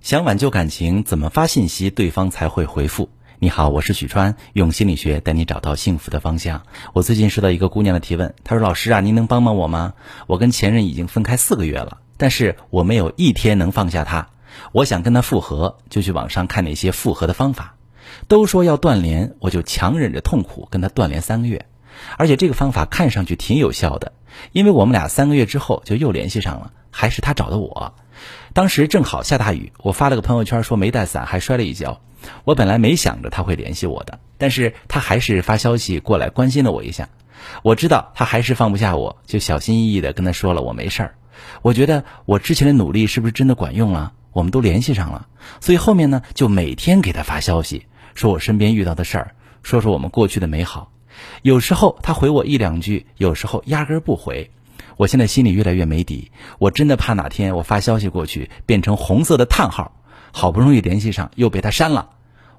想挽救感情，怎么发信息对方才会回复？你好，我是许川，用心理学带你找到幸福的方向。我最近收到一个姑娘的提问，她说：“老师啊，您能帮帮我吗？我跟前任已经分开四个月了，但是我没有一天能放下他。我想跟他复合，就去网上看那些复合的方法，都说要断联，我就强忍着痛苦跟他断联三个月，而且这个方法看上去挺有效的，因为我们俩三个月之后就又联系上了，还是他找的我。”当时正好下大雨，我发了个朋友圈说没带伞，还摔了一跤。我本来没想着他会联系我的，但是他还是发消息过来关心了我一下。我知道他还是放不下我，就小心翼翼的跟他说了我没事儿。我觉得我之前的努力是不是真的管用了？我们都联系上了，所以后面呢就每天给他发消息，说我身边遇到的事儿，说说我们过去的美好。有时候他回我一两句，有时候压根儿不回。我现在心里越来越没底，我真的怕哪天我发消息过去变成红色的叹号，好不容易联系上又被他删了，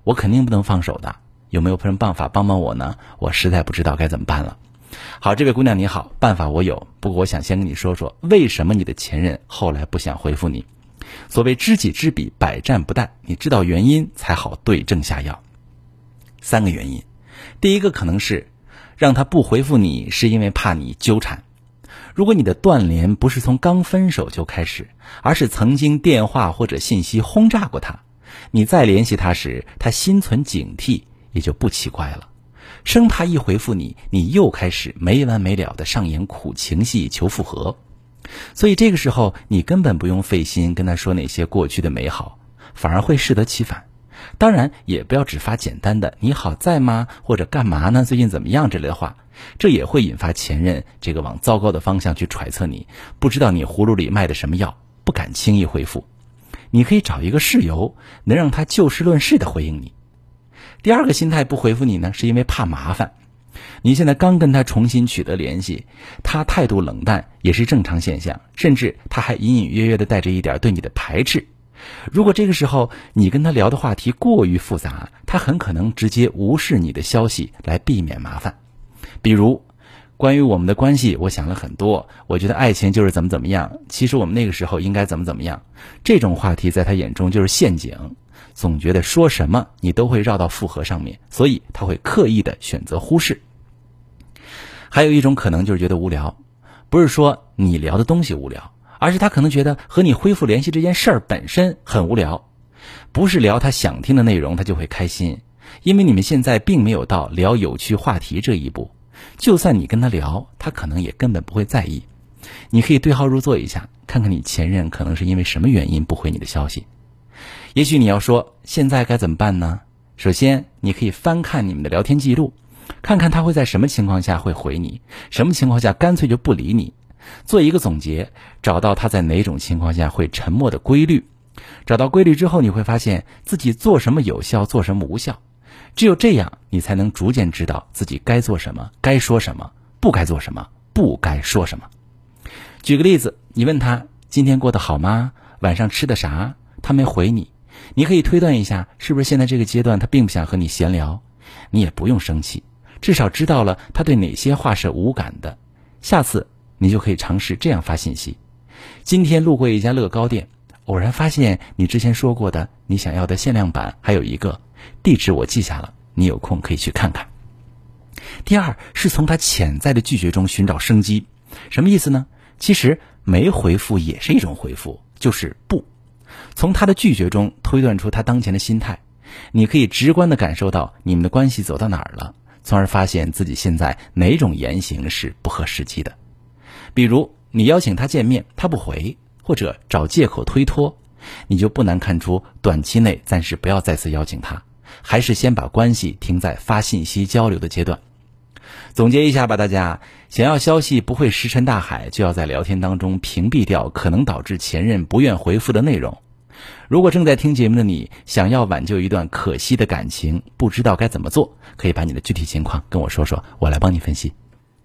我肯定不能放手的。有没有什么办法帮帮我呢？我实在不知道该怎么办了。好，这位姑娘你好，办法我有，不过我想先跟你说说为什么你的前任后来不想回复你。所谓知己知彼，百战不殆，你知道原因才好对症下药。三个原因，第一个可能是让他不回复你，是因为怕你纠缠。如果你的断联不是从刚分手就开始，而是曾经电话或者信息轰炸过他，你再联系他时，他心存警惕，也就不奇怪了，生怕一回复你，你又开始没完没了的上演苦情戏求复合。所以这个时候，你根本不用费心跟他说那些过去的美好，反而会适得其反。当然，也不要只发简单的“你好在吗”或者“干嘛呢？最近怎么样”之类的话。这也会引发前任这个往糟糕的方向去揣测你，不知道你葫芦里卖的什么药，不敢轻易回复。你可以找一个事由，能让他就事论事的回应你。第二个心态不回复你呢，是因为怕麻烦。你现在刚跟他重新取得联系，他态度冷淡也是正常现象，甚至他还隐隐约约的带着一点对你的排斥。如果这个时候你跟他聊的话题过于复杂，他很可能直接无视你的消息来避免麻烦。比如，关于我们的关系，我想了很多。我觉得爱情就是怎么怎么样。其实我们那个时候应该怎么怎么样。这种话题在他眼中就是陷阱，总觉得说什么你都会绕到复合上面，所以他会刻意的选择忽视。还有一种可能就是觉得无聊，不是说你聊的东西无聊，而是他可能觉得和你恢复联系这件事儿本身很无聊，不是聊他想听的内容他就会开心，因为你们现在并没有到聊有趣话题这一步。就算你跟他聊，他可能也根本不会在意。你可以对号入座一下，看看你前任可能是因为什么原因不回你的消息。也许你要说现在该怎么办呢？首先，你可以翻看你们的聊天记录，看看他会在什么情况下会回你，什么情况下干脆就不理你。做一个总结，找到他在哪种情况下会沉默的规律。找到规律之后，你会发现自己做什么有效，做什么无效。只有这样，你才能逐渐知道自己该做什么，该说什么，不该做什么，不该说什么。举个例子，你问他今天过得好吗？晚上吃的啥？他没回你，你可以推断一下，是不是现在这个阶段他并不想和你闲聊？你也不用生气，至少知道了他对哪些话是无感的。下次你就可以尝试这样发信息：今天路过一家乐高店，偶然发现你之前说过的你想要的限量版还有一个。地址我记下了，你有空可以去看看。第二是从他潜在的拒绝中寻找生机，什么意思呢？其实没回复也是一种回复，就是不。从他的拒绝中推断出他当前的心态，你可以直观的感受到你们的关系走到哪儿了，从而发现自己现在哪种言行是不合时机的。比如你邀请他见面，他不回，或者找借口推脱，你就不难看出短期内暂时不要再次邀请他。还是先把关系停在发信息交流的阶段。总结一下吧，大家想要消息不会石沉大海，就要在聊天当中屏蔽掉可能导致前任不愿回复的内容。如果正在听节目的你想要挽救一段可惜的感情，不知道该怎么做，可以把你的具体情况跟我说说，我来帮你分析。